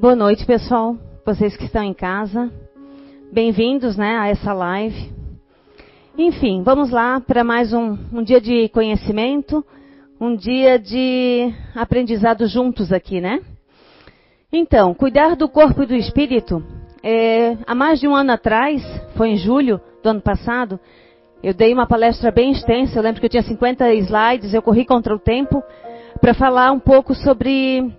Boa noite, pessoal. Vocês que estão em casa. Bem-vindos né, a essa live. Enfim, vamos lá para mais um, um, dia de conhecimento, um dia de aprendizado juntos aqui, né? Então, cuidar do corpo e do espírito. É, há mais de um ano atrás, foi em julho do ano passado, eu dei uma palestra bem extensa. Eu lembro que eu tinha 50 slides, eu corri contra o tempo para falar um pouco sobre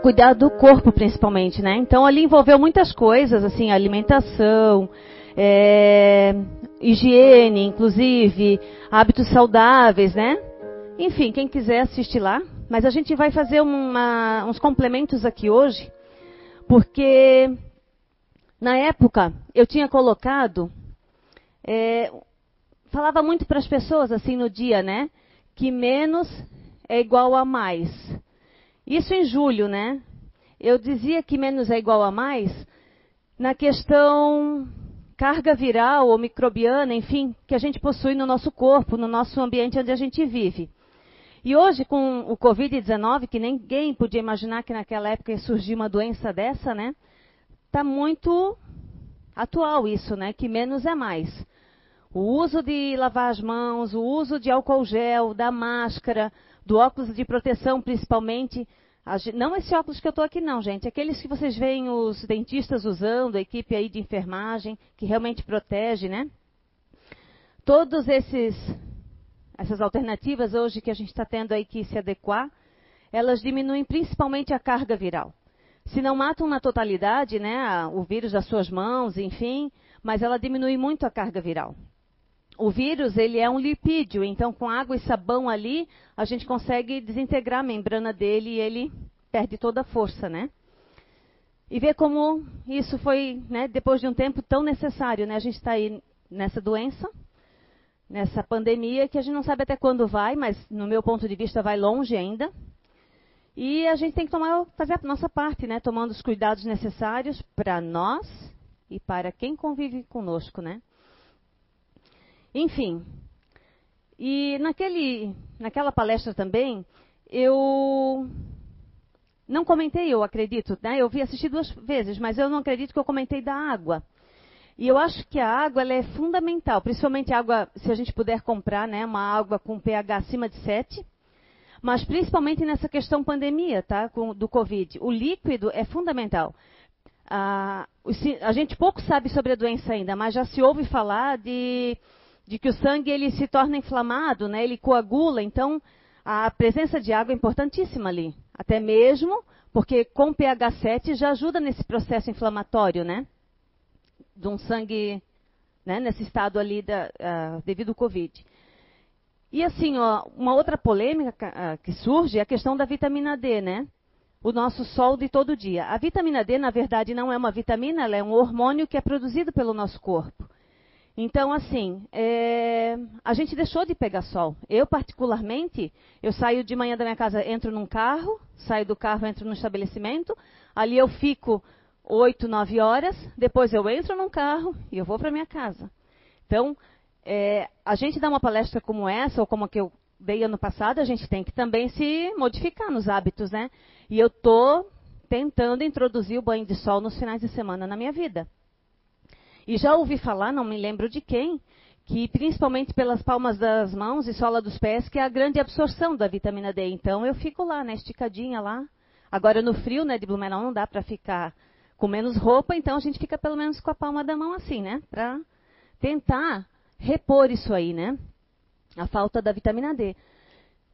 cuidar do corpo principalmente, né? Então ali envolveu muitas coisas, assim, alimentação, é, higiene, inclusive, hábitos saudáveis, né? Enfim, quem quiser assistir lá. Mas a gente vai fazer uma, uns complementos aqui hoje, porque na época eu tinha colocado, é, falava muito para as pessoas assim no dia, né? Que menos é igual a mais. Isso em julho, né? Eu dizia que menos é igual a mais na questão carga viral ou microbiana, enfim, que a gente possui no nosso corpo, no nosso ambiente onde a gente vive. E hoje, com o Covid-19, que ninguém podia imaginar que naquela época ia surgir uma doença dessa, né? Está muito atual isso, né? Que menos é mais. O uso de lavar as mãos, o uso de álcool gel, da máscara, do óculos de proteção principalmente. Não esse óculos que eu estou aqui não, gente. Aqueles que vocês veem os dentistas usando, a equipe aí de enfermagem, que realmente protege, né? Esses essas alternativas hoje que a gente está tendo aí que se adequar, elas diminuem principalmente a carga viral. Se não matam na totalidade, né, o vírus das suas mãos, enfim, mas ela diminui muito a carga viral o vírus ele é um lipídio, então com água e sabão ali a gente consegue desintegrar a membrana dele e ele perde toda a força, né? E ver como isso foi, né, depois de um tempo tão necessário, né? A gente está aí nessa doença, nessa pandemia que a gente não sabe até quando vai, mas no meu ponto de vista vai longe ainda. E a gente tem que tomar, fazer a nossa parte, né? Tomando os cuidados necessários para nós e para quem convive conosco, né? Enfim. E naquele, naquela palestra também, eu não comentei, eu acredito, né? Eu vi assistir duas vezes, mas eu não acredito que eu comentei da água. E eu acho que a água é fundamental, principalmente água, se a gente puder comprar, né, uma água com pH acima de 7, mas principalmente nessa questão pandemia, tá, com, do Covid. O líquido é fundamental. Ah, a gente pouco sabe sobre a doença ainda, mas já se ouve falar de de que o sangue ele se torna inflamado, né? ele coagula, então a presença de água é importantíssima ali. Até mesmo porque com pH 7 já ajuda nesse processo inflamatório, né? De um sangue, né? nesse estado ali da, uh, devido ao Covid. E assim, ó, uma outra polêmica uh, que surge é a questão da vitamina D, né? O nosso sol de todo dia. A vitamina D, na verdade, não é uma vitamina, ela é um hormônio que é produzido pelo nosso corpo. Então, assim, é, a gente deixou de pegar sol. Eu, particularmente, eu saio de manhã da minha casa, entro num carro, saio do carro, entro no estabelecimento, ali eu fico oito, nove horas, depois eu entro num carro e eu vou para minha casa. Então, é, a gente dá uma palestra como essa, ou como a que eu dei ano passado, a gente tem que também se modificar nos hábitos, né? E eu estou tentando introduzir o banho de sol nos finais de semana na minha vida. E já ouvi falar, não me lembro de quem, que principalmente pelas palmas das mãos e sola dos pés, que é a grande absorção da vitamina D. Então eu fico lá, né, esticadinha lá. Agora no frio, né, de Blumenau não dá para ficar com menos roupa, então a gente fica pelo menos com a palma da mão assim, né, para tentar repor isso aí, né? A falta da vitamina D.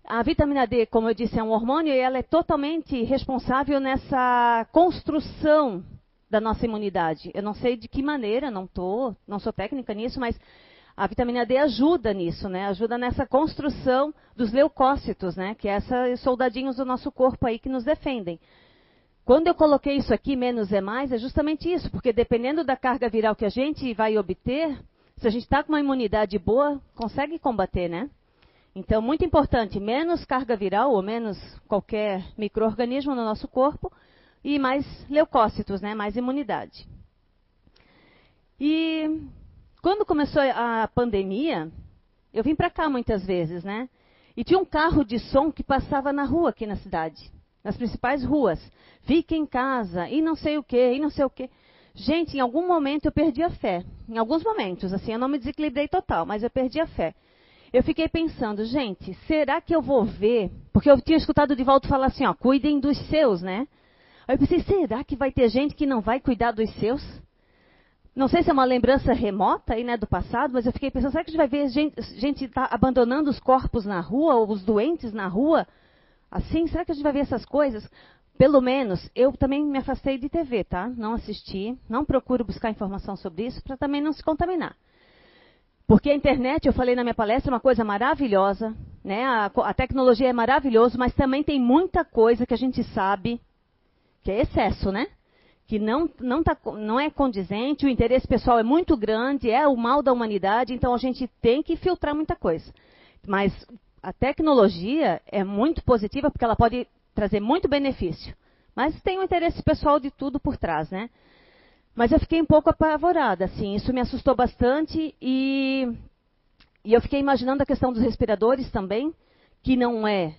A vitamina D, como eu disse, é um hormônio e ela é totalmente responsável nessa construção da nossa imunidade. Eu não sei de que maneira, não tô, não sou técnica nisso, mas a vitamina D ajuda nisso, né? Ajuda nessa construção dos leucócitos, né? Que é esses soldadinhos do nosso corpo aí que nos defendem. Quando eu coloquei isso aqui, menos é mais, é justamente isso, porque dependendo da carga viral que a gente vai obter, se a gente está com uma imunidade boa, consegue combater, né? Então, muito importante, menos carga viral ou menos qualquer microorganismo no nosso corpo, e mais leucócitos, né, mais imunidade. E quando começou a pandemia, eu vim para cá muitas vezes, né? E tinha um carro de som que passava na rua aqui na cidade. nas principais ruas. Fique em casa, e não sei o quê, e não sei o quê. Gente, em algum momento eu perdi a fé. Em alguns momentos, assim, eu não me desequilibrei total, mas eu perdi a fé. Eu fiquei pensando, gente, será que eu vou ver? Porque eu tinha escutado o Divaldo falar assim, ó, cuidem dos seus, né? Aí eu pensei, será que vai ter gente que não vai cuidar dos seus? Não sei se é uma lembrança remota aí, né, do passado, mas eu fiquei pensando, será que a gente vai ver gente, gente tá abandonando os corpos na rua, ou os doentes na rua? Assim, será que a gente vai ver essas coisas? Pelo menos, eu também me afastei de TV, tá? Não assisti, não procuro buscar informação sobre isso, para também não se contaminar. Porque a internet, eu falei na minha palestra, é uma coisa maravilhosa, né? A, a tecnologia é maravilhosa, mas também tem muita coisa que a gente sabe que é excesso, né? Que não, não, tá, não é condizente, o interesse pessoal é muito grande, é o mal da humanidade, então a gente tem que filtrar muita coisa. Mas a tecnologia é muito positiva porque ela pode trazer muito benefício. Mas tem o interesse pessoal de tudo por trás, né? Mas eu fiquei um pouco apavorada, assim, isso me assustou bastante e, e eu fiquei imaginando a questão dos respiradores também, que não é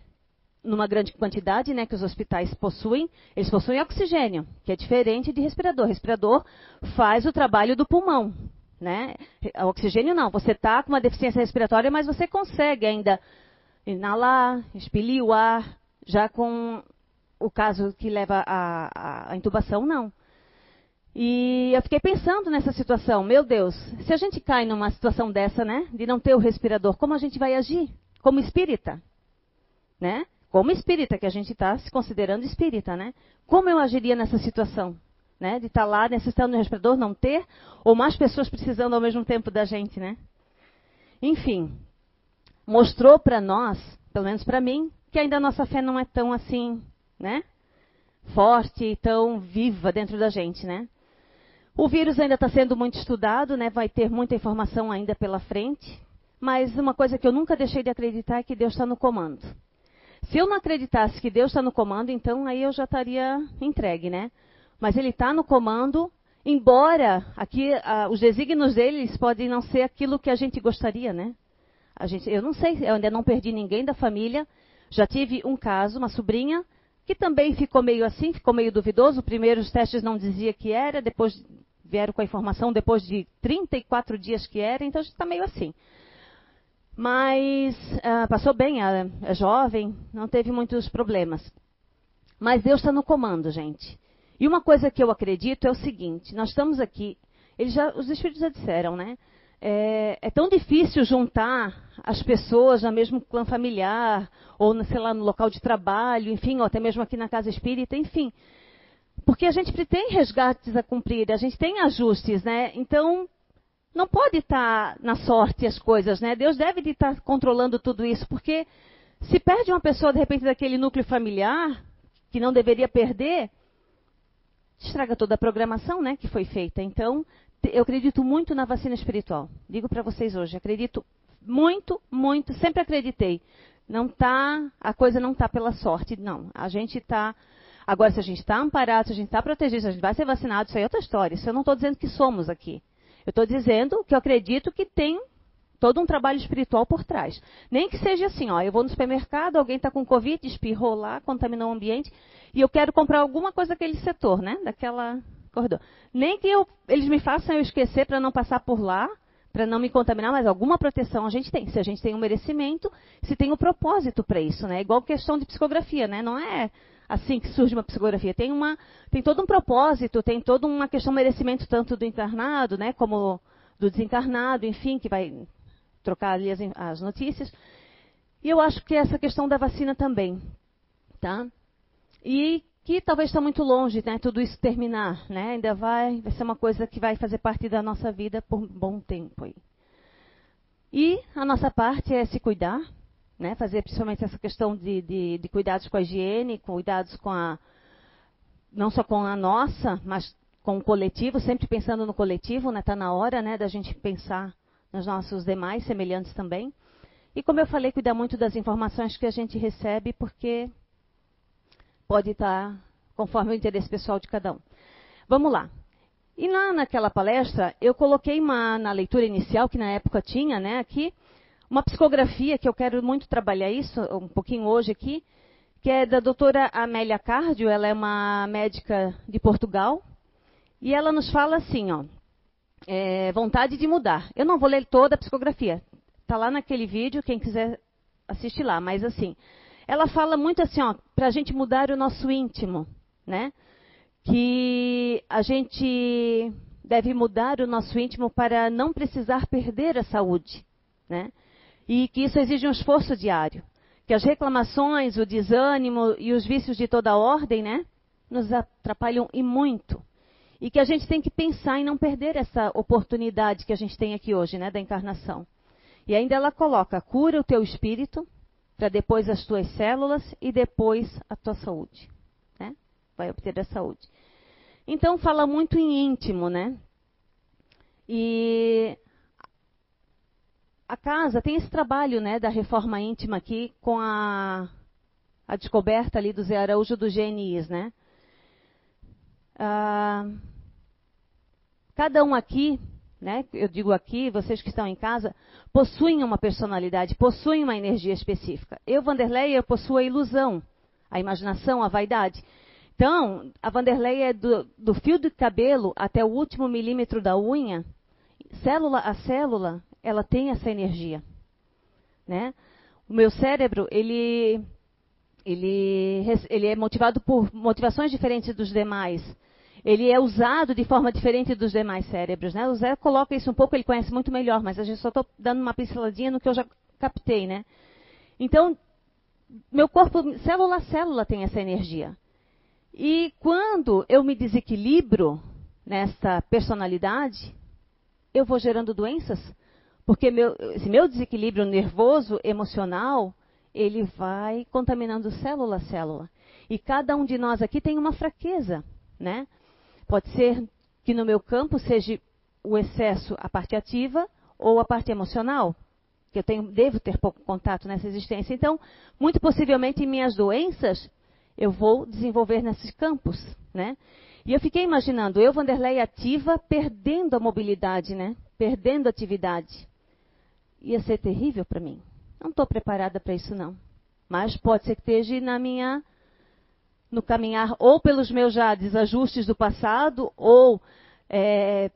numa grande quantidade, né, que os hospitais possuem, eles possuem oxigênio, que é diferente de respirador. Respirador faz o trabalho do pulmão, né? O oxigênio não, você está com uma deficiência respiratória, mas você consegue ainda inalar, expelir o ar, já com o caso que leva à, intubação, não. E eu fiquei pensando nessa situação, meu Deus, se a gente cai numa situação dessa, né, de não ter o respirador, como a gente vai agir? Como espírita, né? Como espírita, que a gente está se considerando espírita, né? Como eu agiria nessa situação? Né? De estar tá lá necessitando do respirador, não ter, ou mais pessoas precisando ao mesmo tempo da gente, né? Enfim, mostrou para nós, pelo menos para mim, que ainda a nossa fé não é tão assim, né? Forte tão viva dentro da gente, né? O vírus ainda está sendo muito estudado, né? Vai ter muita informação ainda pela frente. Mas uma coisa que eu nunca deixei de acreditar é que Deus está no comando. Se eu não acreditasse que Deus está no comando, então aí eu já estaria entregue, né? Mas Ele está no comando, embora aqui os desígnios deles podem não ser aquilo que a gente gostaria, né? A gente, eu não sei, eu ainda não perdi ninguém da família, já tive um caso, uma sobrinha, que também ficou meio assim, ficou meio duvidoso. Primeiro os testes não dizia que era, depois vieram com a informação depois de 34 dias que era, então está meio assim. Mas uh, passou bem, é jovem, não teve muitos problemas. Mas Deus está no comando, gente. E uma coisa que eu acredito é o seguinte: nós estamos aqui, já, os Espíritos já disseram, né? é, é, tão difícil juntar as pessoas no mesmo clã familiar, ou, sei lá, no local de trabalho, enfim, ou até mesmo aqui na casa espírita, enfim. Porque a gente tem resgates a cumprir, a gente tem ajustes, né? Então, não pode estar na sorte as coisas, né? Deus deve de estar controlando tudo isso, porque se perde uma pessoa, de repente, daquele núcleo familiar, que não deveria perder, estraga toda a programação né, que foi feita. Então, eu acredito muito na vacina espiritual. Digo para vocês hoje, acredito muito, muito, sempre acreditei. Não tá, a coisa não está pela sorte, não. A gente está Agora, se a gente está amparado, se a gente está protegido, se a gente vai ser vacinado, isso aí é outra história. Isso eu não estou dizendo que somos aqui. Eu estou dizendo que eu acredito que tem todo um trabalho espiritual por trás. Nem que seja assim, ó, eu vou no supermercado, alguém está com Covid, espirrou lá, contaminou o ambiente, e eu quero comprar alguma coisa daquele setor, né? Daquela corredor. Nem que eu, eles me façam eu esquecer para não passar por lá, para não me contaminar, mas alguma proteção a gente tem. Se a gente tem um merecimento, se tem um propósito para isso, né? Igual questão de psicografia, né? Não é assim que surge uma psicografia. Tem, uma, tem todo um propósito, tem toda uma questão de merecimento tanto do encarnado, né? Como do desencarnado, enfim, que vai trocar ali as, as notícias. E eu acho que essa questão da vacina também, tá? E que talvez está muito longe, né, tudo isso terminar, né? Ainda vai, vai ser uma coisa que vai fazer parte da nossa vida por um bom tempo aí. E a nossa parte é se cuidar, né? Fazer principalmente essa questão de, de, de cuidados com a higiene, cuidados com a não só com a nossa, mas com o coletivo, sempre pensando no coletivo, né? Está na hora, né, da gente pensar nos nossos demais semelhantes também. E como eu falei, cuidar muito das informações que a gente recebe, porque pode estar conforme o interesse pessoal de cada um. Vamos lá. E lá naquela palestra, eu coloquei uma, na leitura inicial, que na época tinha, né, aqui, uma psicografia, que eu quero muito trabalhar isso, um pouquinho hoje aqui, que é da doutora Amélia Cardio, ela é uma médica de Portugal, e ela nos fala assim, ó, é, vontade de mudar. Eu não vou ler toda a psicografia, está lá naquele vídeo, quem quiser assistir lá, mas assim, ela fala muito assim, ó, para a gente mudar o nosso íntimo, né? Que a gente deve mudar o nosso íntimo para não precisar perder a saúde, né? E que isso exige um esforço diário. Que as reclamações, o desânimo e os vícios de toda ordem, né? Nos atrapalham e muito. E que a gente tem que pensar em não perder essa oportunidade que a gente tem aqui hoje, né? Da encarnação. E ainda ela coloca, cura o teu espírito, para depois as tuas células e depois a tua saúde. Né? Vai obter a saúde. Então fala muito em íntimo, né? E a casa tem esse trabalho, né, da reforma íntima aqui com a, a descoberta ali do Zé Araújo do GNIs, né? Ah, cada um aqui né? Eu digo aqui, vocês que estão em casa, possuem uma personalidade, possuem uma energia específica. Eu, Vanderlei, eu possuo a ilusão, a imaginação, a vaidade. Então, a Vanderlei é do, do fio de cabelo até o último milímetro da unha, célula a célula, ela tem essa energia, né? O meu cérebro, ele, ele, ele é motivado por motivações diferentes dos demais ele é usado de forma diferente dos demais cérebros. Né? O Zé coloca isso um pouco, ele conhece muito melhor, mas a gente só estou dando uma pinceladinha no que eu já captei. Né? Então, meu corpo, célula a célula, tem essa energia. E quando eu me desequilibro nessa personalidade, eu vou gerando doenças. Porque meu, esse meu desequilíbrio nervoso, emocional, ele vai contaminando célula a célula. E cada um de nós aqui tem uma fraqueza, né? Pode ser que no meu campo seja o excesso a parte ativa ou a parte emocional, que eu tenho, devo ter pouco contato nessa existência. Então, muito possivelmente em minhas doenças, eu vou desenvolver nesses campos, né? E eu fiquei imaginando, eu, Vanderlei, ativa, perdendo a mobilidade, né? Perdendo a atividade. Ia ser terrível para mim. Não estou preparada para isso, não. Mas pode ser que esteja na minha no caminhar ou pelos meus já desajustes do passado, ou é,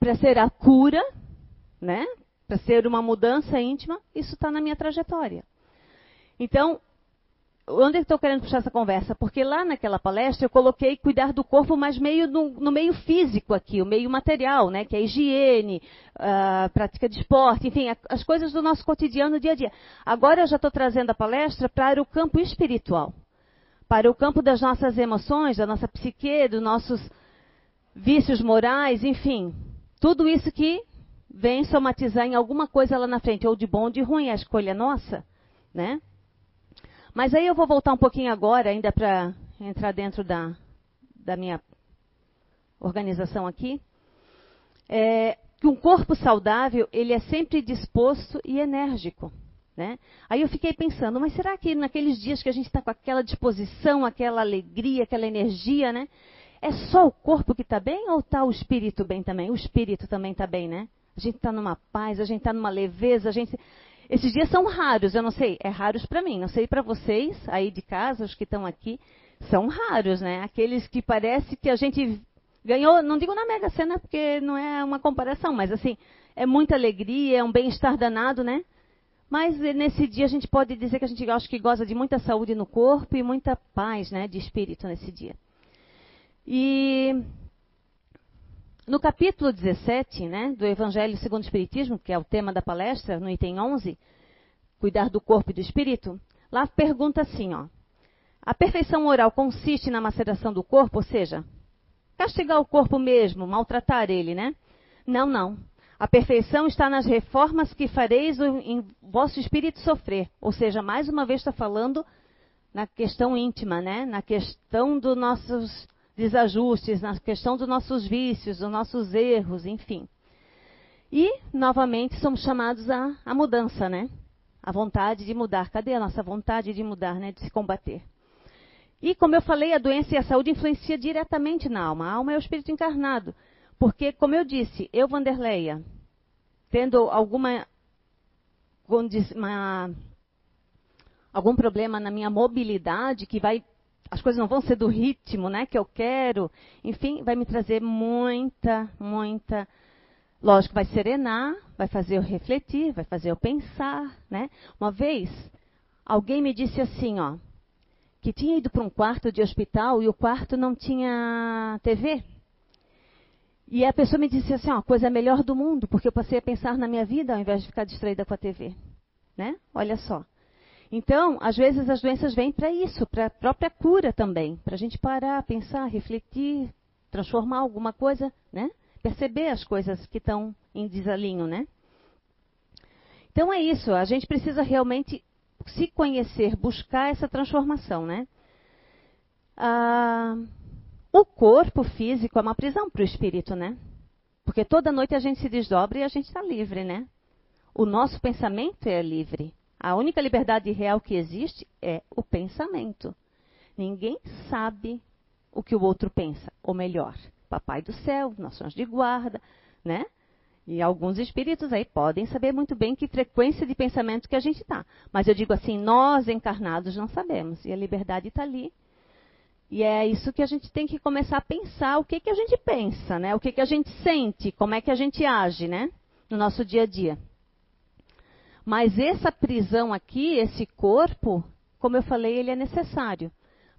para ser a cura, né? para ser uma mudança íntima, isso está na minha trajetória. Então, onde estou querendo puxar essa conversa? Porque lá naquela palestra eu coloquei cuidar do corpo, mas meio no, no meio físico aqui, o meio material, né? que é higiene, a prática de esporte, enfim, as coisas do nosso cotidiano, dia a dia. Agora eu já estou trazendo a palestra para o campo espiritual para o campo das nossas emoções, da nossa psique, dos nossos vícios morais, enfim. Tudo isso que vem somatizar em alguma coisa lá na frente, ou de bom ou de ruim, a escolha é nossa, né? Mas aí eu vou voltar um pouquinho agora, ainda para entrar dentro da, da minha organização aqui. É, que um corpo saudável, ele é sempre disposto e enérgico. Né? Aí eu fiquei pensando, mas será que naqueles dias que a gente está com aquela disposição, aquela alegria, aquela energia, né? É só o corpo que está bem ou está o espírito bem também? O espírito também está bem, né? A gente está numa paz, a gente está numa leveza, a gente. Esses dias são raros, eu não sei, é raros para mim, não sei para vocês aí de casa, os que estão aqui, são raros, né? Aqueles que parece que a gente ganhou, não digo na Mega Sena porque não é uma comparação, mas assim, é muita alegria, é um bem-estar danado, né? Mas nesse dia a gente pode dizer que a gente acho que goza de muita saúde no corpo e muita paz, né, de espírito nesse dia. E no capítulo 17, né, do Evangelho segundo o Espiritismo, que é o tema da palestra, no item 11, cuidar do corpo e do espírito, lá pergunta assim, ó: A perfeição moral consiste na maceração do corpo, ou seja, castigar o corpo mesmo, maltratar ele, né? Não, não. A perfeição está nas reformas que fareis em vosso espírito sofrer. Ou seja, mais uma vez está falando na questão íntima, né? na questão dos nossos desajustes, na questão dos nossos vícios, dos nossos erros, enfim. E, novamente, somos chamados à, à mudança, né? A vontade de mudar. Cadê a nossa vontade de mudar, né? De se combater. E, como eu falei, a doença e a saúde influenciam diretamente na alma. A alma é o espírito encarnado. Porque, como eu disse, eu, Vanderleia, tendo alguma uma, algum problema na minha mobilidade que vai as coisas não vão ser do ritmo, né, que eu quero. Enfim, vai me trazer muita, muita lógico, vai serenar, vai fazer eu refletir, vai fazer eu pensar, né? Uma vez alguém me disse assim, ó, que tinha ido para um quarto de hospital e o quarto não tinha TV. E a pessoa me disse assim, ó, coisa melhor do mundo, porque eu passei a pensar na minha vida ao invés de ficar distraída com a TV, né? Olha só. Então, às vezes as doenças vêm para isso, para a própria cura também, para a gente parar, pensar, refletir, transformar alguma coisa, né? Perceber as coisas que estão em desalinho, né? Então é isso, a gente precisa realmente se conhecer, buscar essa transformação, né? Ah, o corpo físico é uma prisão para o espírito, né? Porque toda noite a gente se desdobra e a gente está livre, né? O nosso pensamento é livre. A única liberdade real que existe é o pensamento. Ninguém sabe o que o outro pensa, ou melhor, Papai do Céu, nossos de guarda, né? E alguns espíritos aí podem saber muito bem que frequência de pensamento que a gente está. Mas eu digo assim, nós encarnados não sabemos. E a liberdade está ali. E é isso que a gente tem que começar a pensar, o que, que a gente pensa, né? O que, que a gente sente, como é que a gente age, né? No nosso dia a dia. Mas essa prisão aqui, esse corpo, como eu falei, ele é necessário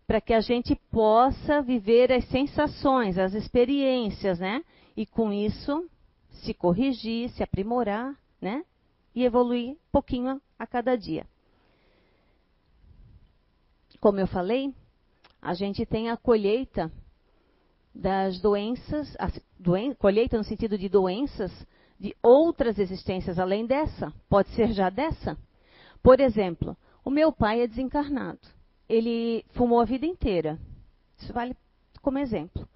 para que a gente possa viver as sensações, as experiências, né? E com isso se corrigir, se aprimorar, né? E evoluir um pouquinho a cada dia. Como eu falei, a gente tem a colheita das doenças, a doen colheita no sentido de doenças de outras existências além dessa, pode ser já dessa. Por exemplo, o meu pai é desencarnado. Ele fumou a vida inteira. Isso vale como exemplo.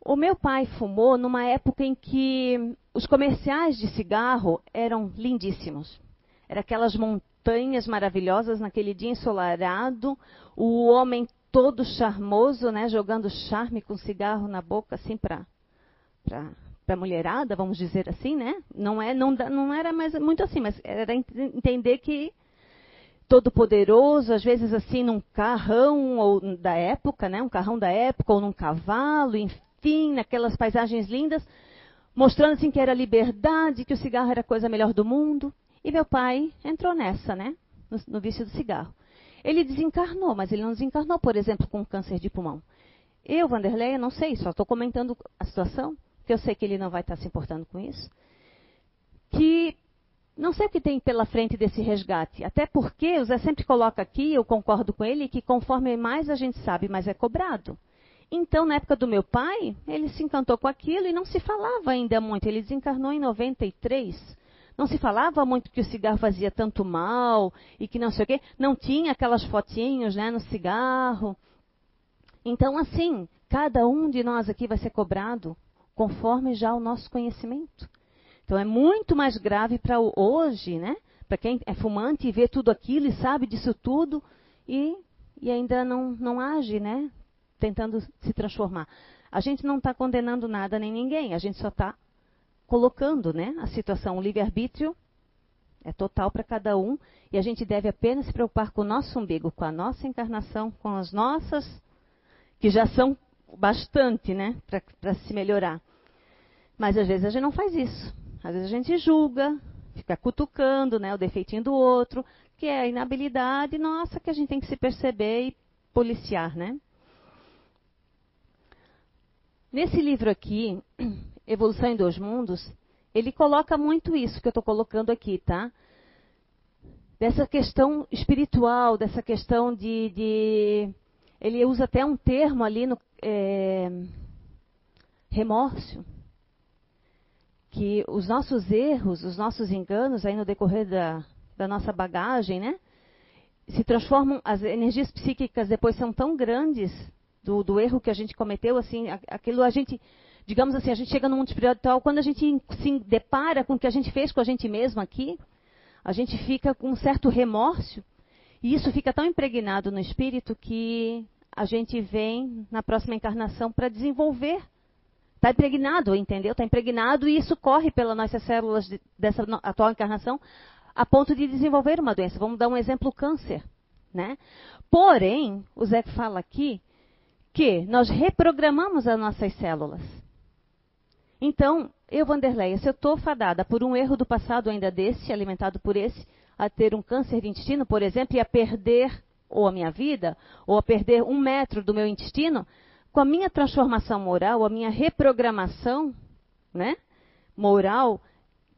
O meu pai fumou numa época em que os comerciais de cigarro eram lindíssimos. Era aquelas montanhas maravilhosas naquele dia ensolarado, o homem todo charmoso, né, jogando charme com cigarro na boca assim para para a mulherada, vamos dizer assim, né? Não, é, não, não era mais muito assim, mas era entender que todo poderoso, às vezes assim num carrão ou da época, né? Um carrão da época ou num cavalo, enfim, naquelas paisagens lindas, mostrando assim que era liberdade, que o cigarro era a coisa melhor do mundo. E meu pai entrou nessa, né? No, no vício do cigarro. Ele desencarnou, mas ele não desencarnou, por exemplo, com câncer de pulmão. Eu, Vanderlei, não sei, só estou comentando a situação que eu sei que ele não vai estar se importando com isso, que não sei o que tem pela frente desse resgate. Até porque o Zé sempre coloca aqui, eu concordo com ele, que conforme mais a gente sabe, mais é cobrado. Então, na época do meu pai, ele se encantou com aquilo e não se falava ainda muito. Ele desencarnou em 93. Não se falava muito que o cigarro fazia tanto mal e que não sei o quê. Não tinha aquelas fotinhos né, no cigarro. Então, assim, cada um de nós aqui vai ser cobrado conforme já o nosso conhecimento. Então é muito mais grave para hoje, né? Para quem é fumante e vê tudo aquilo e sabe disso tudo e, e ainda não, não age, né? Tentando se transformar. A gente não está condenando nada nem ninguém, a gente só está colocando né, a situação. O livre-arbítrio é total para cada um e a gente deve apenas se preocupar com o nosso umbigo, com a nossa encarnação, com as nossas, que já são bastante, né, para se melhorar. Mas às vezes a gente não faz isso. Às vezes a gente julga, fica cutucando né, o defeitinho do outro, que é a inabilidade nossa que a gente tem que se perceber e policiar, né? Nesse livro aqui, Evolução em Dois Mundos, ele coloca muito isso que eu estou colocando aqui, tá? Dessa questão espiritual, dessa questão de, de ele usa até um termo ali no é, remorso que os nossos erros, os nossos enganos aí no decorrer da, da nossa bagagem, né? Se transformam, as energias psíquicas depois são tão grandes do, do erro que a gente cometeu, assim, aquilo a gente, digamos assim, a gente chega no mundo espiritual, quando a gente se depara com o que a gente fez com a gente mesmo aqui, a gente fica com um certo remorso, e isso fica tão impregnado no espírito que a gente vem na próxima encarnação para desenvolver Está impregnado, entendeu? Está impregnado e isso corre pelas nossas células de, dessa atual encarnação a ponto de desenvolver uma doença. Vamos dar um exemplo, o câncer. Né? Porém, o Zé fala aqui que nós reprogramamos as nossas células. Então, eu, Vanderleia, se eu estou fadada por um erro do passado ainda desse, alimentado por esse, a ter um câncer de intestino, por exemplo, e a perder ou a minha vida, ou a perder um metro do meu intestino, com a minha transformação moral, a minha reprogramação né, moral,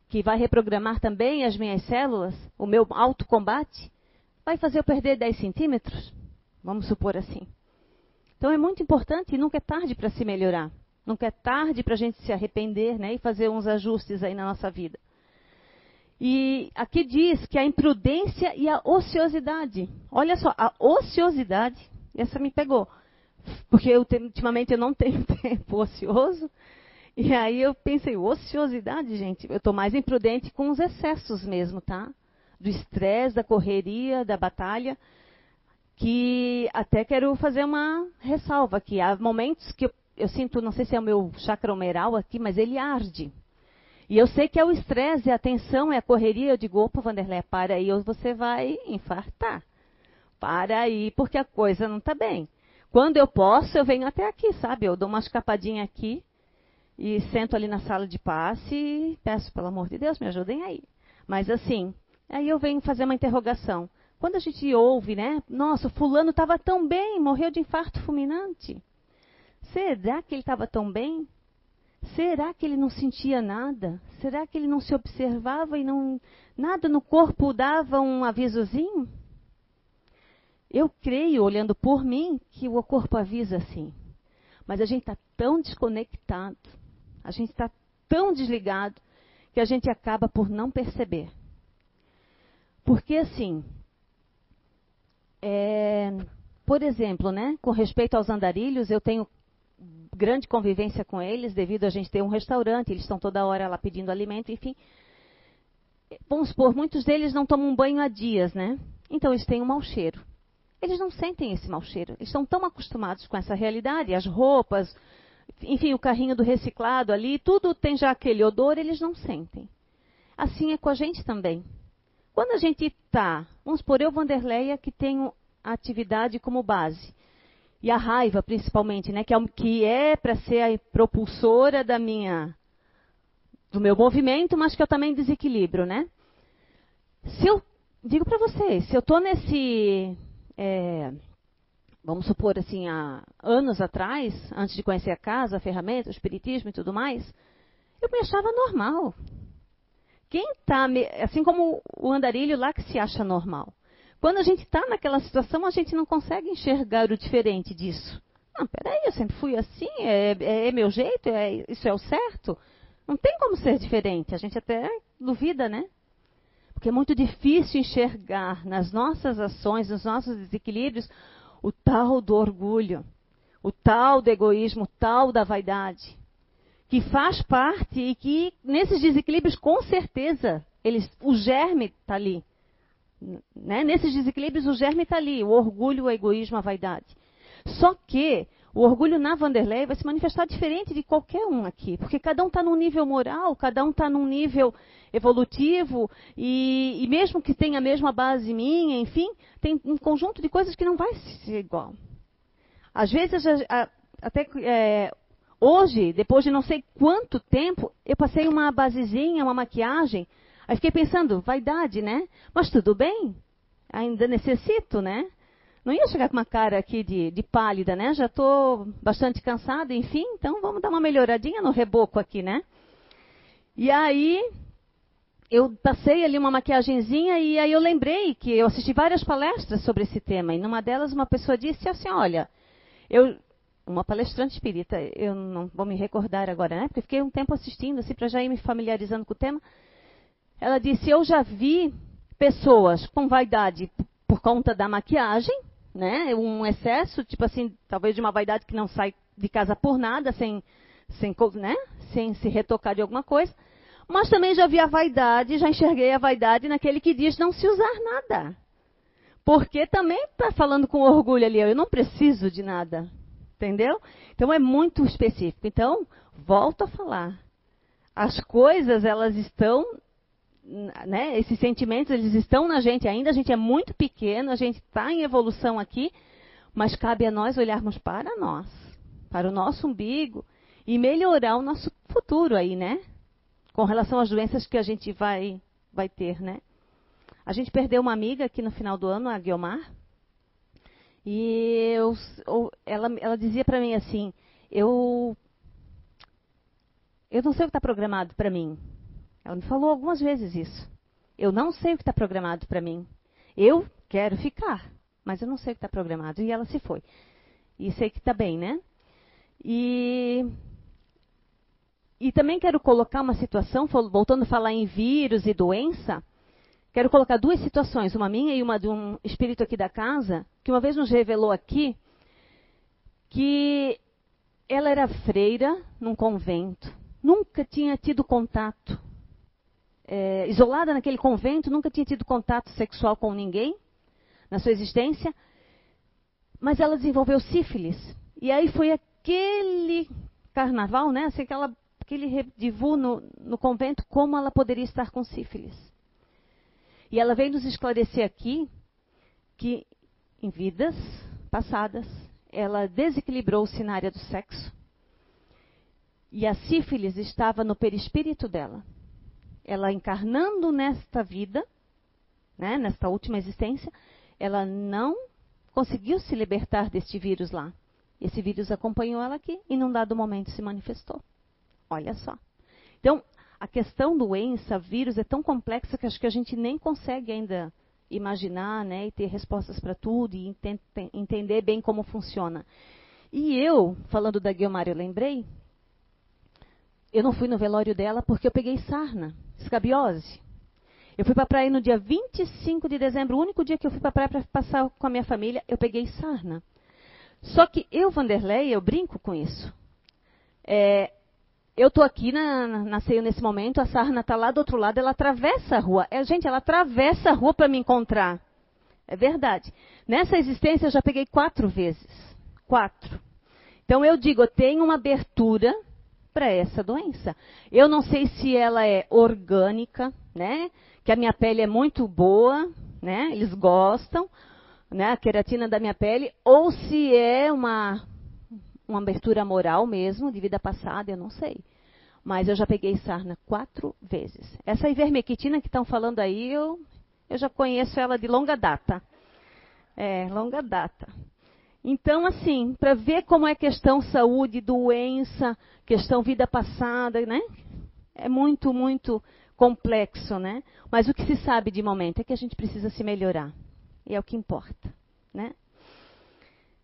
que vai reprogramar também as minhas células, o meu autocombate, vai fazer eu perder 10 centímetros? Vamos supor assim. Então é muito importante e nunca é tarde para se melhorar. Nunca é tarde para a gente se arrepender né, e fazer uns ajustes aí na nossa vida. E aqui diz que a imprudência e a ociosidade. Olha só, a ociosidade, essa me pegou. Porque eu, ultimamente eu não tenho tempo ocioso. E aí eu pensei, ociosidade, gente. Eu estou mais imprudente com os excessos mesmo, tá? Do estresse, da correria, da batalha. Que até quero fazer uma ressalva aqui. Há momentos que eu, eu sinto, não sei se é o meu chakra humeral aqui, mas ele arde. E eu sei que é o estresse, é a tensão, é a correria. Eu digo, opa, Vanderlei, para aí ou você vai infartar. Para aí, porque a coisa não está bem. Quando eu posso, eu venho até aqui, sabe? Eu dou uma escapadinha aqui e sento ali na sala de passe e peço, pelo amor de Deus, me ajudem aí. Mas assim, aí eu venho fazer uma interrogação. Quando a gente ouve, né? Nossa, fulano estava tão bem, morreu de infarto fulminante. Será que ele estava tão bem? Será que ele não sentia nada? Será que ele não se observava e não nada no corpo dava um avisozinho? Eu creio, olhando por mim, que o corpo avisa sim. Mas a gente está tão desconectado, a gente está tão desligado, que a gente acaba por não perceber. Porque assim, é, por exemplo, né, com respeito aos andarilhos, eu tenho grande convivência com eles, devido a gente ter um restaurante, eles estão toda hora lá pedindo alimento, enfim. Vamos supor, muitos deles não tomam banho há dias, né? Então eles têm um mau cheiro. Eles não sentem esse mau cheiro. Eles estão tão acostumados com essa realidade, as roupas, enfim, o carrinho do reciclado ali, tudo tem já aquele odor, eles não sentem. Assim é com a gente também. Quando a gente está, vamos supor, eu, Vanderleia, que tenho a atividade como base, e a raiva, principalmente, né, que é, é para ser a propulsora da minha, do meu movimento, mas que eu também desequilibro, né? Se eu digo para vocês, se eu estou nesse, é, vamos supor assim, há anos atrás, antes de conhecer a casa, a ferramenta, o espiritismo e tudo mais, eu me achava normal. Quem está, assim como o andarilho lá que se acha normal. Quando a gente está naquela situação, a gente não consegue enxergar o diferente disso. Não, peraí, eu sempre fui assim, é, é, é meu jeito, é, isso é o certo. Não tem como ser diferente. A gente até duvida, né? Porque é muito difícil enxergar nas nossas ações, nos nossos desequilíbrios, o tal do orgulho, o tal do egoísmo, o tal da vaidade, que faz parte e que nesses desequilíbrios, com certeza, eles, o germe está ali. Né? Nesses desequilíbrios, o germe está ali: o orgulho, o egoísmo, a vaidade. Só que o orgulho na Vanderlei vai se manifestar diferente de qualquer um aqui, porque cada um está num nível moral, cada um está num nível evolutivo, e, e, mesmo que tenha a mesma base minha, enfim, tem um conjunto de coisas que não vai ser igual. Às vezes, até é, hoje, depois de não sei quanto tempo, eu passei uma basezinha, uma maquiagem, Aí fiquei pensando, vaidade, né? Mas tudo bem, ainda necessito, né? Não ia chegar com uma cara aqui de, de pálida, né? Já estou bastante cansada, enfim, então vamos dar uma melhoradinha no reboco aqui, né? E aí, eu passei ali uma maquiagemzinha e aí eu lembrei que eu assisti várias palestras sobre esse tema. E numa delas uma pessoa disse assim, olha, eu, uma palestrante espírita, eu não vou me recordar agora, né? Porque fiquei um tempo assistindo, assim, para já ir me familiarizando com o tema. Ela disse: Eu já vi pessoas com vaidade por conta da maquiagem, né? Um excesso, tipo assim, talvez de uma vaidade que não sai de casa por nada, sem, sem, né? sem se retocar de alguma coisa. Mas também já vi a vaidade, já enxerguei a vaidade naquele que diz não se usar nada. Porque também está falando com orgulho ali, eu não preciso de nada. Entendeu? Então é muito específico. Então, volto a falar. As coisas, elas estão né, esses sentimentos, eles estão na gente ainda, a gente é muito pequeno, a gente está em evolução aqui, mas cabe a nós olharmos para nós, para o nosso umbigo e melhorar o nosso futuro aí, né? Com relação às doenças que a gente vai, vai ter, né? A gente perdeu uma amiga aqui no final do ano, a Guiomar, e eu, ela, ela dizia para mim assim, eu, eu não sei o que está programado para mim. Ela me falou algumas vezes isso. Eu não sei o que está programado para mim. Eu quero ficar, mas eu não sei o que está programado. E ela se foi. E sei que está bem, né? E, e também quero colocar uma situação, voltando a falar em vírus e doença, quero colocar duas situações, uma minha e uma de um espírito aqui da casa, que uma vez nos revelou aqui que ela era freira num convento, nunca tinha tido contato, é, isolada naquele convento, nunca tinha tido contato sexual com ninguém na sua existência, mas ela desenvolveu sífilis. E aí foi aquele carnaval, né? Assim, aquela, aquele redivu no, no convento, como ela poderia estar com sífilis. E ela veio nos esclarecer aqui que em vidas passadas ela desequilibrou-se na área do sexo. E a sífilis estava no perispírito dela. Ela encarnando nesta vida, né, nesta última existência, ela não conseguiu se libertar deste vírus lá. Esse vírus acompanhou ela aqui e num dado momento se manifestou. Olha só. Então, a questão doença, vírus é tão complexa que acho que a gente nem consegue ainda imaginar, né, e ter respostas para tudo e ent entender bem como funciona. E eu, falando da Guilmar, eu lembrei, eu não fui no velório dela porque eu peguei sarna, escabiose. Eu fui para a praia no dia 25 de dezembro, o único dia que eu fui para a praia para passar com a minha família, eu peguei sarna. Só que eu, Vanderlei, eu brinco com isso. É, eu estou aqui na, na ceia nesse momento, a sarna está lá do outro lado, ela atravessa a rua. É, gente, ela atravessa a rua para me encontrar. É verdade. Nessa existência eu já peguei quatro vezes. Quatro. Então eu digo, eu tenho uma abertura para essa doença. Eu não sei se ela é orgânica, né? Que a minha pele é muito boa, né? Eles gostam, né? A queratina da minha pele, ou se é uma uma abertura moral mesmo, de vida passada, eu não sei. Mas eu já peguei sarna quatro vezes. Essa ivermectina que estão falando aí, eu, eu já conheço ela de longa data. É, longa data. Então, assim, para ver como é questão saúde, doença, questão vida passada, né? É muito, muito complexo, né? Mas o que se sabe de momento é que a gente precisa se melhorar. E é o que importa, né?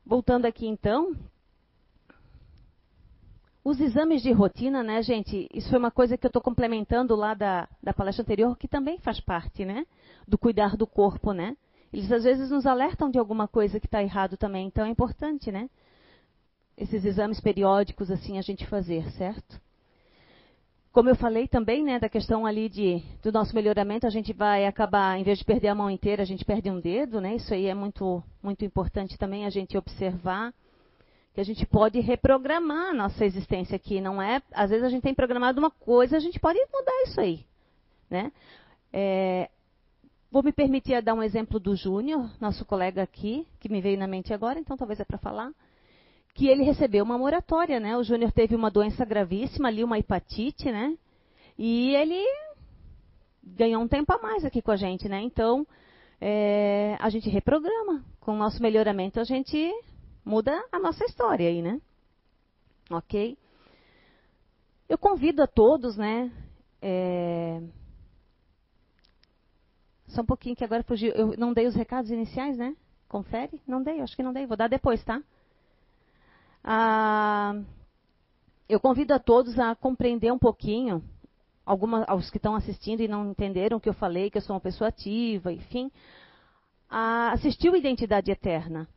Voltando aqui então, os exames de rotina, né, gente? Isso foi uma coisa que eu estou complementando lá da, da palestra anterior, que também faz parte, né? Do cuidar do corpo, né? Eles às vezes nos alertam de alguma coisa que está errado também, então é importante, né? Esses exames periódicos, assim, a gente fazer, certo? Como eu falei também, né, da questão ali de, do nosso melhoramento, a gente vai acabar, em vez de perder a mão inteira, a gente perde um dedo, né? Isso aí é muito, muito importante também a gente observar que a gente pode reprogramar a nossa existência aqui, não é? Às vezes a gente tem programado uma coisa, a gente pode mudar isso aí, né? É, vou me permitir dar um exemplo do Júnior, nosso colega aqui, que me veio na mente agora, então talvez é para falar, que ele recebeu uma moratória, né? O Júnior teve uma doença gravíssima ali, uma hepatite, né? E ele ganhou um tempo a mais aqui com a gente, né? Então, é, a gente reprograma. Com o nosso melhoramento, a gente muda a nossa história aí, né? Ok? Eu convido a todos, né? É... Só um pouquinho que agora fugiu. Eu não dei os recados iniciais, né? Confere? Não dei, acho que não dei. Vou dar depois, tá? Ah, eu convido a todos a compreender um pouquinho, alguma, aos que estão assistindo e não entenderam o que eu falei, que eu sou uma pessoa ativa, enfim, a assistir o Identidade Eterna.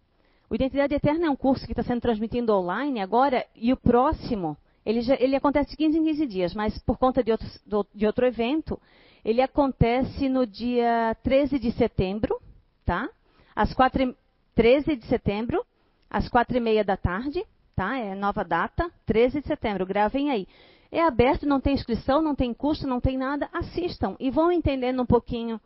O Identidade Eterna é um curso que está sendo transmitido online agora, e o próximo, ele, já, ele acontece de 15 em 15 dias, mas por conta de outro, de outro evento, ele acontece no dia 13 de setembro, tá? Às 4, 13 de setembro, às quatro e meia da tarde, tá? É nova data, 13 de setembro, gravem aí. É aberto, não tem inscrição, não tem custo, não tem nada. Assistam e vão entendendo um pouquinho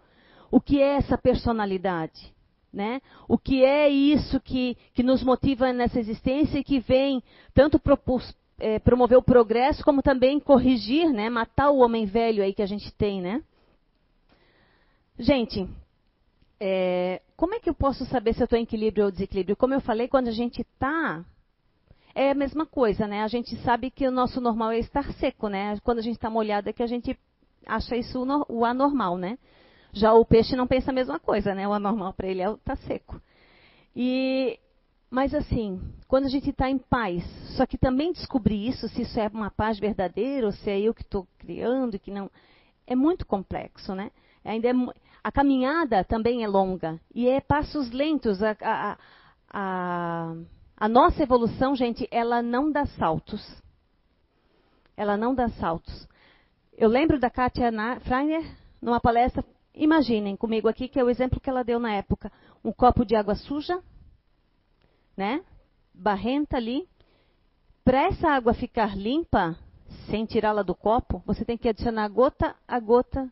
o que é essa personalidade. Né? O que é isso que, que nos motiva nessa existência e que vem tanto propus, é, promover o progresso como também corrigir, né? matar o homem velho aí que a gente tem. Né? Gente, é, como é que eu posso saber se eu estou em equilíbrio ou desequilíbrio? Como eu falei, quando a gente está é a mesma coisa, né? A gente sabe que o nosso normal é estar seco, né? Quando a gente está molhado é que a gente acha isso o anormal, né? Já o peixe não pensa a mesma coisa, né? O anormal para ele é estar tá seco. E, mas assim, quando a gente está em paz, só que também descobrir isso, se isso é uma paz verdadeira, ou se é eu que estou criando, que não, é muito complexo, né? Ainda é, a caminhada também é longa e é passos lentos. A, a, a, a nossa evolução, gente, ela não dá saltos. Ela não dá saltos. Eu lembro da Katia Freiner, numa palestra, imaginem comigo aqui, que é o exemplo que ela deu na época. Um copo de água suja, né? Barrenta ali. Para essa água ficar limpa, sem tirá-la do copo, você tem que adicionar gota a gota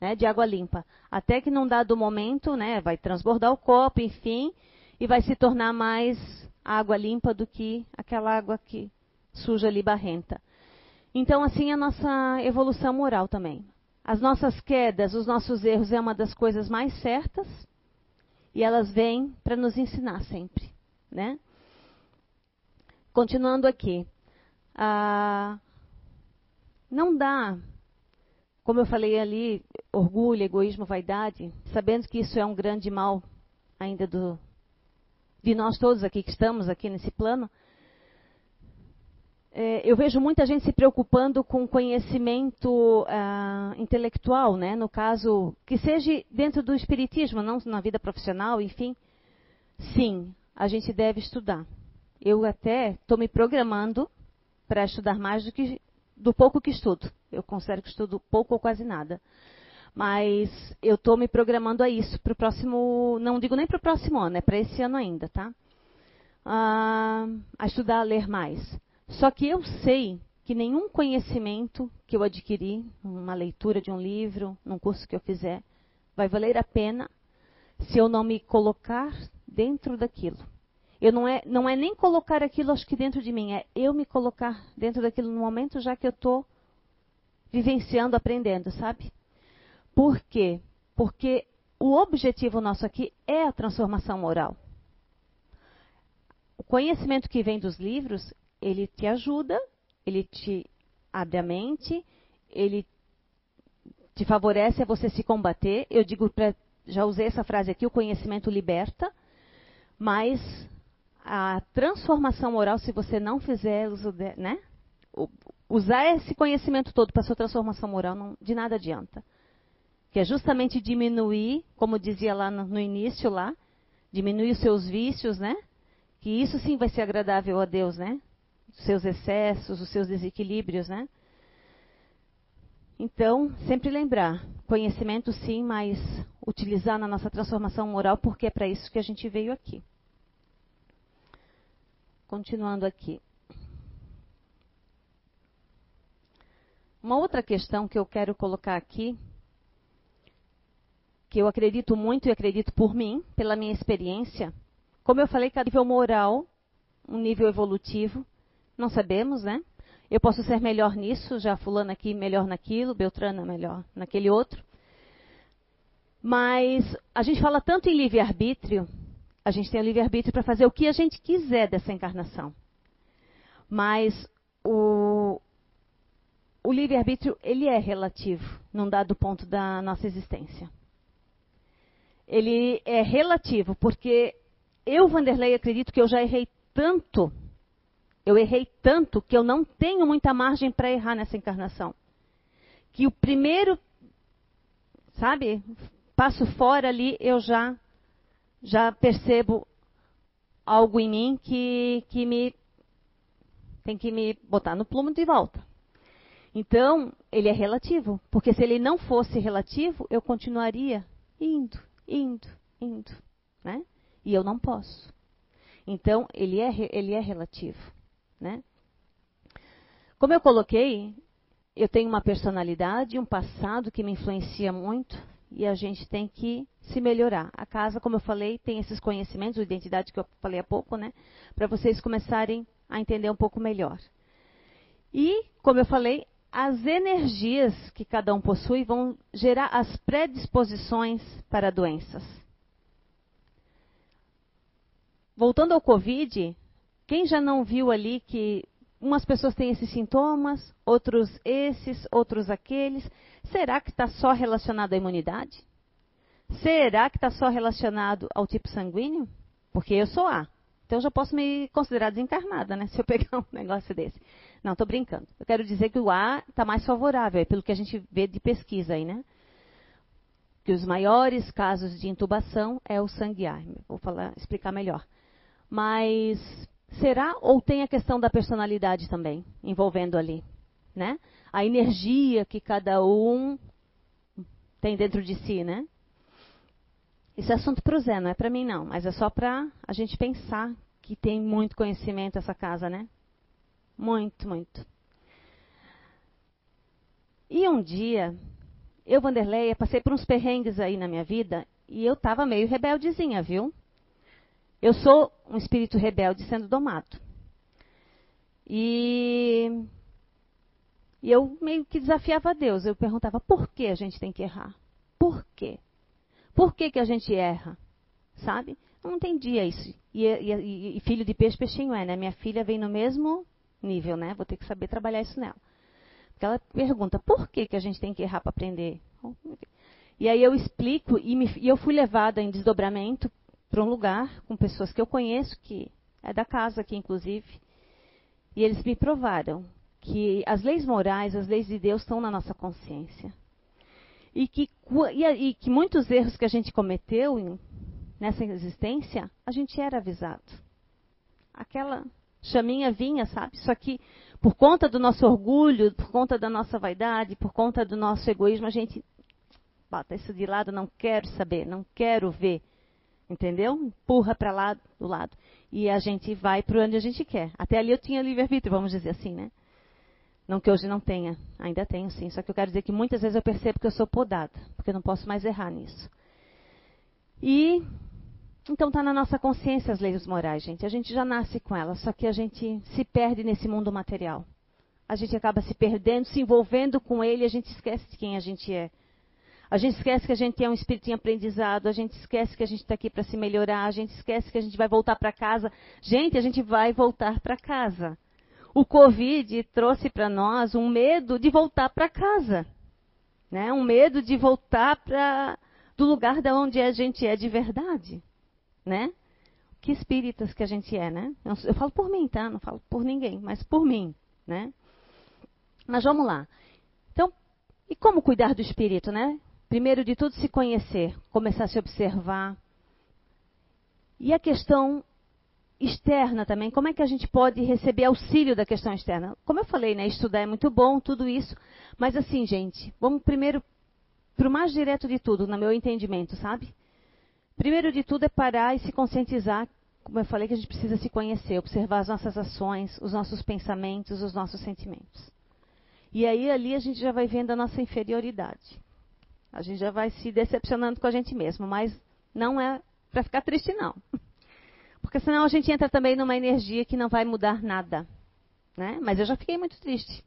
né, de água limpa. Até que num dado momento, né, vai transbordar o copo, enfim, e vai se tornar mais água limpa do que aquela água que suja ali barrenta. Então, assim é a nossa evolução moral também. As nossas quedas, os nossos erros é uma das coisas mais certas e elas vêm para nos ensinar sempre, né? Continuando aqui, ah, não dá, como eu falei ali, orgulho, egoísmo, vaidade, sabendo que isso é um grande mal ainda do, de nós todos aqui que estamos aqui nesse plano, eu vejo muita gente se preocupando com conhecimento ah, intelectual, né? no caso, que seja dentro do espiritismo, não na vida profissional, enfim. Sim, a gente deve estudar. Eu até estou me programando para estudar mais do que do pouco que estudo. Eu considero que estudo pouco ou quase nada. Mas eu estou me programando a isso para o próximo, não digo nem para o próximo ano, é para esse ano ainda, tá? Ah, a estudar, a ler mais. Só que eu sei que nenhum conhecimento que eu adquiri, uma leitura de um livro, num curso que eu fizer, vai valer a pena se eu não me colocar dentro daquilo. Eu não é, não é nem colocar aquilo, acho que dentro de mim, é eu me colocar dentro daquilo no momento já que eu estou vivenciando, aprendendo, sabe? Por quê? Porque o objetivo nosso aqui é a transformação moral. O conhecimento que vem dos livros, ele te ajuda, ele te abre a mente, ele te favorece a você se combater. Eu digo, pra, já usei essa frase aqui, o conhecimento liberta, mas a transformação moral, se você não fizer uso de, né? usar esse conhecimento todo para sua transformação moral, não, de nada adianta que é justamente diminuir, como dizia lá no, no início lá, diminuir os seus vícios, né? Que isso sim vai ser agradável a Deus, né? Seus excessos, os seus desequilíbrios, né? Então, sempre lembrar, conhecimento sim, mas utilizar na nossa transformação moral, porque é para isso que a gente veio aqui. Continuando aqui. Uma outra questão que eu quero colocar aqui que eu acredito muito e acredito por mim, pela minha experiência. Como eu falei, cada nível moral, um nível evolutivo, não sabemos, né? Eu posso ser melhor nisso, já fulano aqui melhor naquilo, Beltrana melhor naquele outro. Mas a gente fala tanto em livre-arbítrio, a gente tem o livre-arbítrio para fazer o que a gente quiser dessa encarnação. Mas o, o livre-arbítrio, ele é relativo num dado ponto da nossa existência ele é relativo, porque eu, Vanderlei, acredito que eu já errei tanto, eu errei tanto que eu não tenho muita margem para errar nessa encarnação. Que o primeiro, sabe, passo fora ali, eu já já percebo algo em mim que, que me tem que me botar no plumo de volta. Então, ele é relativo, porque se ele não fosse relativo, eu continuaria indo, indo, indo, né? E eu não posso. Então, ele é, ele é relativo, né? Como eu coloquei, eu tenho uma personalidade, um passado que me influencia muito e a gente tem que se melhorar. A casa, como eu falei, tem esses conhecimentos, identidade que eu falei há pouco, né? Para vocês começarem a entender um pouco melhor. E, como eu falei, as energias que cada um possui vão gerar as predisposições para doenças. Voltando ao Covid, quem já não viu ali que umas pessoas têm esses sintomas, outros esses, outros aqueles? Será que está só relacionado à imunidade? Será que está só relacionado ao tipo sanguíneo? Porque eu sou A. Então eu já posso me considerar desencarnada, né? Se eu pegar um negócio desse. Não, estou brincando. Eu quero dizer que o A está mais favorável, é pelo que a gente vê de pesquisa aí, né? Que os maiores casos de intubação é o sangue A. Vou falar, explicar melhor. Mas será ou tem a questão da personalidade também envolvendo ali, né? A energia que cada um tem dentro de si, né? Isso é assunto para o Zé, não é para mim não, mas é só para a gente pensar que tem muito conhecimento essa casa, né? Muito, muito. E um dia, eu, Vanderleia, passei por uns perrengues aí na minha vida e eu estava meio rebeldezinha, viu? Eu sou um espírito rebelde sendo domado. E, eu meio que desafiava a Deus. Eu perguntava, por que a gente tem que errar? Por quê? Por que, que a gente erra? Sabe? Eu não entendia isso. E, e, e, filho de peixe, peixinho é, né? Minha filha vem no mesmo nível, né? Vou ter que saber trabalhar isso nela. Porque ela pergunta, por que, que a gente tem que errar para aprender? E aí eu explico, e, me, e eu fui levada em desdobramento para um lugar com pessoas que eu conheço, que é da casa aqui, inclusive, e eles me provaram que as leis morais, as leis de Deus estão na nossa consciência. E que, e, e que muitos erros que a gente cometeu em, nessa existência, a gente era avisado. Aquela chaminha vinha, sabe? Só que por conta do nosso orgulho, por conta da nossa vaidade, por conta do nosso egoísmo, a gente bota isso de lado, não quero saber, não quero ver. Entendeu? Empurra para lá do lado. E a gente vai para onde a gente quer. Até ali eu tinha livre-arbítrio, vamos dizer assim, né? Não que hoje não tenha, ainda tenho sim. Só que eu quero dizer que muitas vezes eu percebo que eu sou podada, porque eu não posso mais errar nisso. E então está na nossa consciência as leis morais, gente. A gente já nasce com elas, só que a gente se perde nesse mundo material. A gente acaba se perdendo, se envolvendo com ele a gente esquece de quem a gente é. A gente esquece que a gente é um espírito em aprendizado, a gente esquece que a gente está aqui para se melhorar, a gente esquece que a gente vai voltar para casa. Gente, a gente vai voltar para casa. O Covid trouxe para nós um medo de voltar para casa. Né? Um medo de voltar para do lugar de onde a gente é de verdade né? Que espíritas que a gente é, né? Eu, eu falo por mim, tá? Não falo por ninguém, mas por mim, né? Mas vamos lá. Então, e como cuidar do espírito, né? Primeiro de tudo, se conhecer, começar a se observar. E a questão externa também, como é que a gente pode receber auxílio da questão externa? Como eu falei, né, estudar é muito bom, tudo isso, mas assim, gente, vamos primeiro para o mais direto de tudo, no meu entendimento, sabe? Primeiro de tudo é parar e se conscientizar, como eu falei, que a gente precisa se conhecer, observar as nossas ações, os nossos pensamentos, os nossos sentimentos. E aí ali a gente já vai vendo a nossa inferioridade. A gente já vai se decepcionando com a gente mesmo, mas não é para ficar triste não. Porque senão a gente entra também numa energia que não vai mudar nada. Né? Mas eu já fiquei muito triste.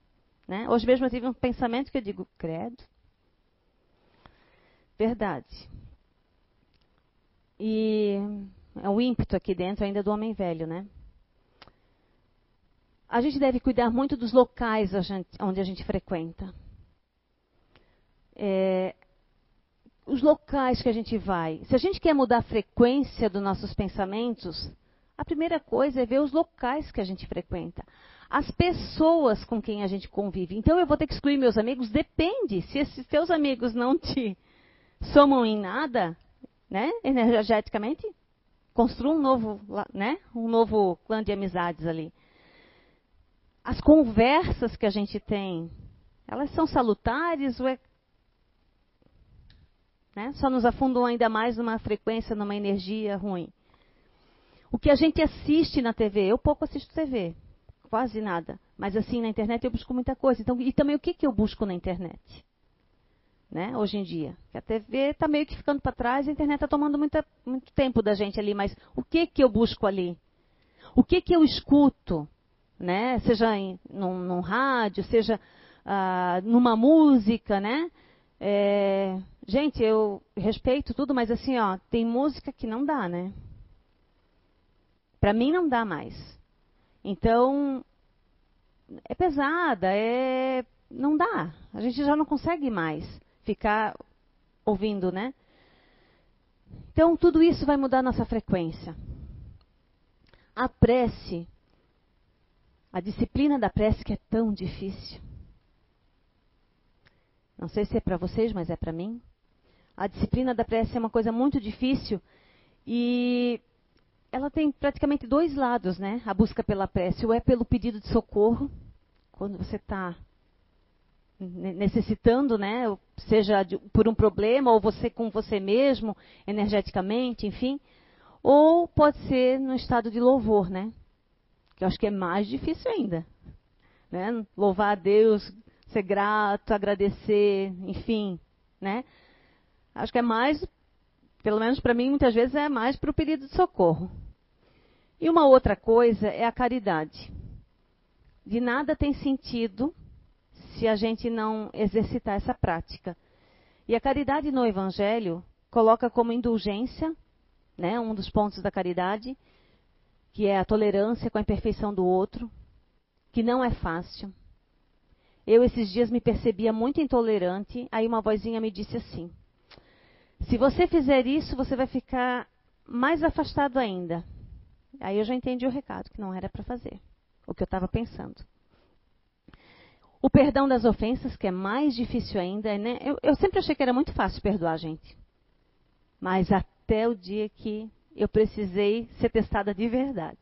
Né? Hoje mesmo eu tive um pensamento que eu digo, credo. Verdade. E é o ímpeto aqui dentro ainda do homem velho, né? A gente deve cuidar muito dos locais onde a gente frequenta. É, os locais que a gente vai. Se a gente quer mudar a frequência dos nossos pensamentos, a primeira coisa é ver os locais que a gente frequenta. As pessoas com quem a gente convive. Então eu vou ter que excluir meus amigos? Depende. Se esses teus amigos não te somam em nada, né, energeticamente, construa um novo, né, um novo clã de amizades ali. As conversas que a gente tem, elas são salutares ou é, né, só nos afundam ainda mais numa frequência, numa energia ruim? O que a gente assiste na TV, eu pouco assisto TV. quase nada. Mas assim, na internet eu busco muita coisa. Então, e também o que, que eu busco na internet? Né, hoje em dia. A TV está meio que ficando para trás, a internet está tomando muita, muito tempo da gente ali, mas o que, que eu busco ali? O que, que eu escuto? Né? Seja em, num, num rádio, seja ah, numa música, né? É, gente, eu respeito tudo, mas assim, ó, tem música que não dá, né? Para mim não dá mais. Então, é pesada, é não dá. A gente já não consegue mais ficar ouvindo, né? Então, tudo isso vai mudar nossa frequência. A prece, a disciplina da prece que é tão difícil. Não sei se é para vocês, mas é para mim. A disciplina da prece é uma coisa muito difícil e ela tem praticamente dois lados, né? A busca pela prece, ou é pelo pedido de socorro, quando você está necessitando, né? Seja por um problema, ou você com você mesmo, energeticamente, enfim. Ou pode ser no estado de louvor, né? Que eu acho que é mais difícil ainda. Né? Louvar a Deus, ser grato, agradecer, enfim, né? Acho que é mais, pelo menos para mim, muitas vezes é mais para o pedido de socorro. E uma outra coisa é a caridade. De nada tem sentido se a gente não exercitar essa prática. E a caridade no Evangelho coloca como indulgência, né, um dos pontos da caridade, que é a tolerância com a imperfeição do outro, que não é fácil. Eu esses dias me percebia muito intolerante, aí uma vozinha me disse assim: Se você fizer isso, você vai ficar mais afastado ainda. Aí eu já entendi o recado, que não era para fazer, o que eu estava pensando. O perdão das ofensas, que é mais difícil ainda, né? Eu, eu sempre achei que era muito fácil perdoar a gente. Mas até o dia que eu precisei ser testada de verdade.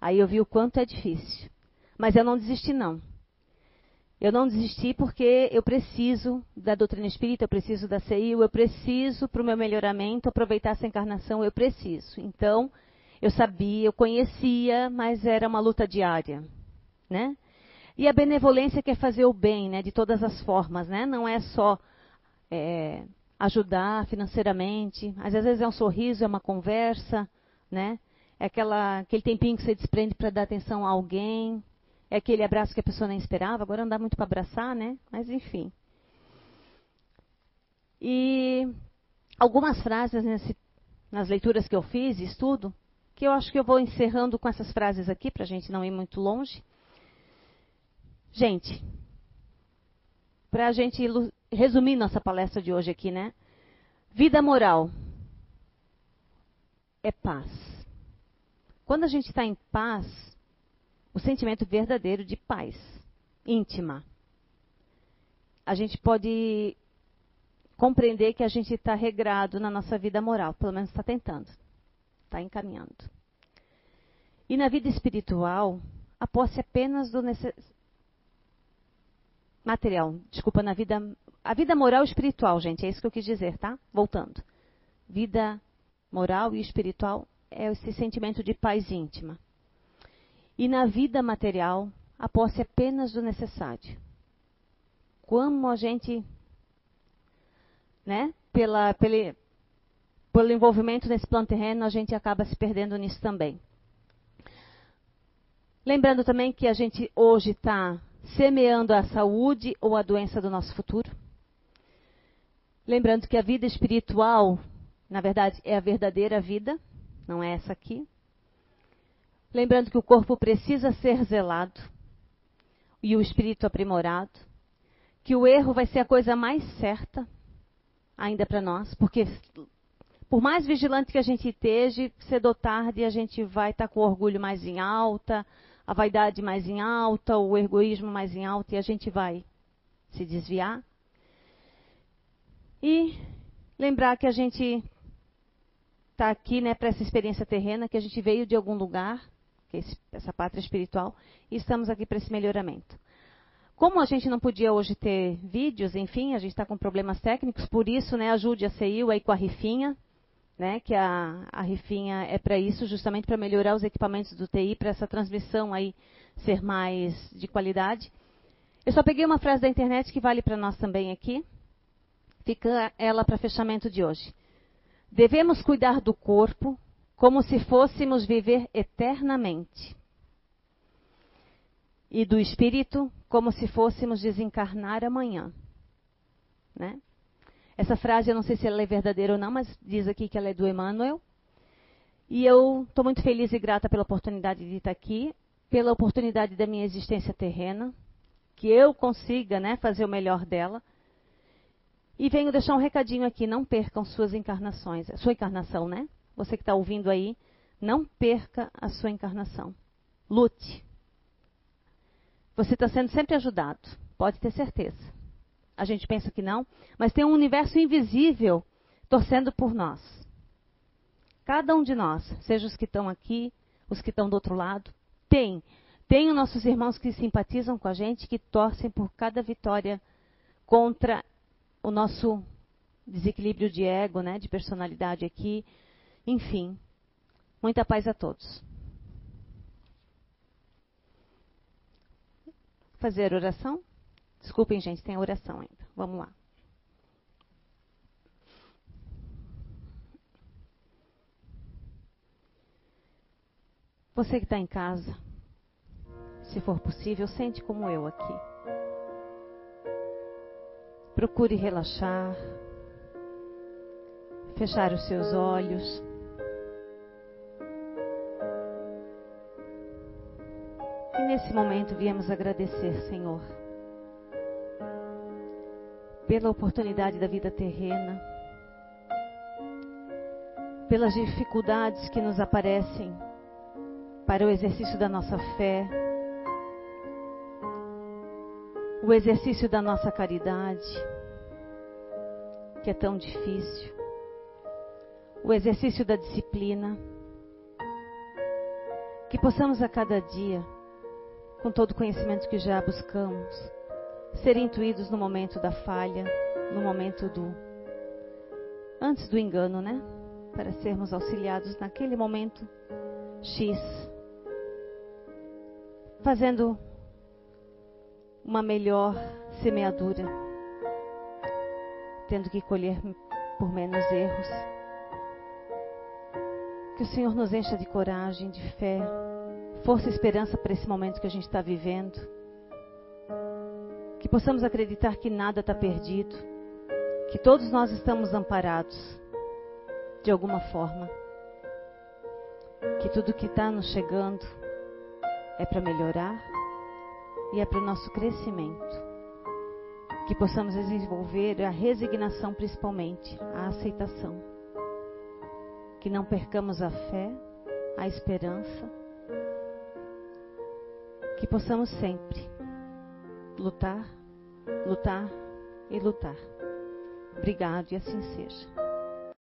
Aí eu vi o quanto é difícil. Mas eu não desisti, não. Eu não desisti porque eu preciso da doutrina espírita, eu preciso da CEIU, eu preciso para o meu melhoramento aproveitar essa encarnação, eu preciso. Então, eu sabia, eu conhecia, mas era uma luta diária, né? E a benevolência quer fazer o bem, né? De todas as formas, né? Não é só é, ajudar financeiramente, às vezes é um sorriso, é uma conversa, né? É aquela, aquele tempinho que você desprende para dar atenção a alguém, é aquele abraço que a pessoa nem esperava, agora não dá muito para abraçar, né? Mas enfim. E algumas frases nesse, nas leituras que eu fiz, estudo, que eu acho que eu vou encerrando com essas frases aqui, para a gente não ir muito longe. Gente, para a gente resumir nossa palestra de hoje aqui, né? Vida moral é paz. Quando a gente está em paz, o sentimento verdadeiro de paz íntima. A gente pode compreender que a gente está regrado na nossa vida moral, pelo menos está tentando, está encaminhando. E na vida espiritual, a posse apenas do necess... material, desculpa, na vida a vida moral e espiritual, gente, é isso que eu quis dizer, tá? Voltando. Vida moral e espiritual é esse sentimento de paz íntima. E na vida material, a posse é apenas do necessário. Como a gente, né, pela, pelo, pelo envolvimento nesse plano terreno, a gente acaba se perdendo nisso também. Lembrando também que a gente hoje está semeando a saúde ou a doença do nosso futuro. Lembrando que a vida espiritual, na verdade, é a verdadeira vida, não é essa aqui. Lembrando que o corpo precisa ser zelado e o espírito aprimorado, que o erro vai ser a coisa mais certa ainda para nós, porque por mais vigilante que a gente esteja, cedo ou tarde a gente vai estar tá com o orgulho mais em alta, a vaidade mais em alta, o egoísmo mais em alta e a gente vai se desviar. E lembrar que a gente está aqui né, para essa experiência terrena, que a gente veio de algum lugar que é essa pátria espiritual, e estamos aqui para esse melhoramento. Como a gente não podia hoje ter vídeos, enfim, a gente está com problemas técnicos, por isso, né, ajude a CEIU aí com a Rifinha, né, que a, a Rifinha é para isso, justamente para melhorar os equipamentos do TI, para essa transmissão aí ser mais de qualidade. Eu só peguei uma frase da internet que vale para nós também aqui. Fica ela para fechamento de hoje. Devemos cuidar do corpo como se fôssemos viver eternamente. E do espírito como se fôssemos desencarnar amanhã. Né? Essa frase, eu não sei se ela é verdadeira ou não, mas diz aqui que ela é do Emmanuel. E eu estou muito feliz e grata pela oportunidade de estar aqui, pela oportunidade da minha existência terrena, que eu consiga né, fazer o melhor dela. E venho deixar um recadinho aqui, não percam suas encarnações, sua encarnação, né? Você que está ouvindo aí, não perca a sua encarnação. Lute. Você está sendo sempre ajudado, pode ter certeza. A gente pensa que não, mas tem um universo invisível torcendo por nós. Cada um de nós, seja os que estão aqui, os que estão do outro lado, tem. Tem os nossos irmãos que simpatizam com a gente, que torcem por cada vitória contra o nosso desequilíbrio de ego, né, de personalidade aqui. Enfim, muita paz a todos. Fazer oração? Desculpem, gente, tem oração ainda. Vamos lá. Você que está em casa, se for possível, sente como eu aqui. Procure relaxar, fechar os seus olhos. E nesse momento viemos agradecer, Senhor, pela oportunidade da vida terrena, pelas dificuldades que nos aparecem para o exercício da nossa fé, o exercício da nossa caridade, que é tão difícil, o exercício da disciplina, que possamos a cada dia, com todo o conhecimento que já buscamos, ser intuídos no momento da falha, no momento do antes do engano, né? Para sermos auxiliados naquele momento X fazendo uma melhor semeadura, tendo que colher por menos erros. Que o Senhor nos encha de coragem, de fé, força e esperança para esse momento que a gente está vivendo. Que possamos acreditar que nada está perdido, que todos nós estamos amparados, de alguma forma. Que tudo que está nos chegando é para melhorar e é para o nosso crescimento. Que possamos desenvolver a resignação, principalmente, a aceitação. Que não percamos a fé, a esperança. Que possamos sempre lutar, lutar e lutar. Obrigado e assim seja.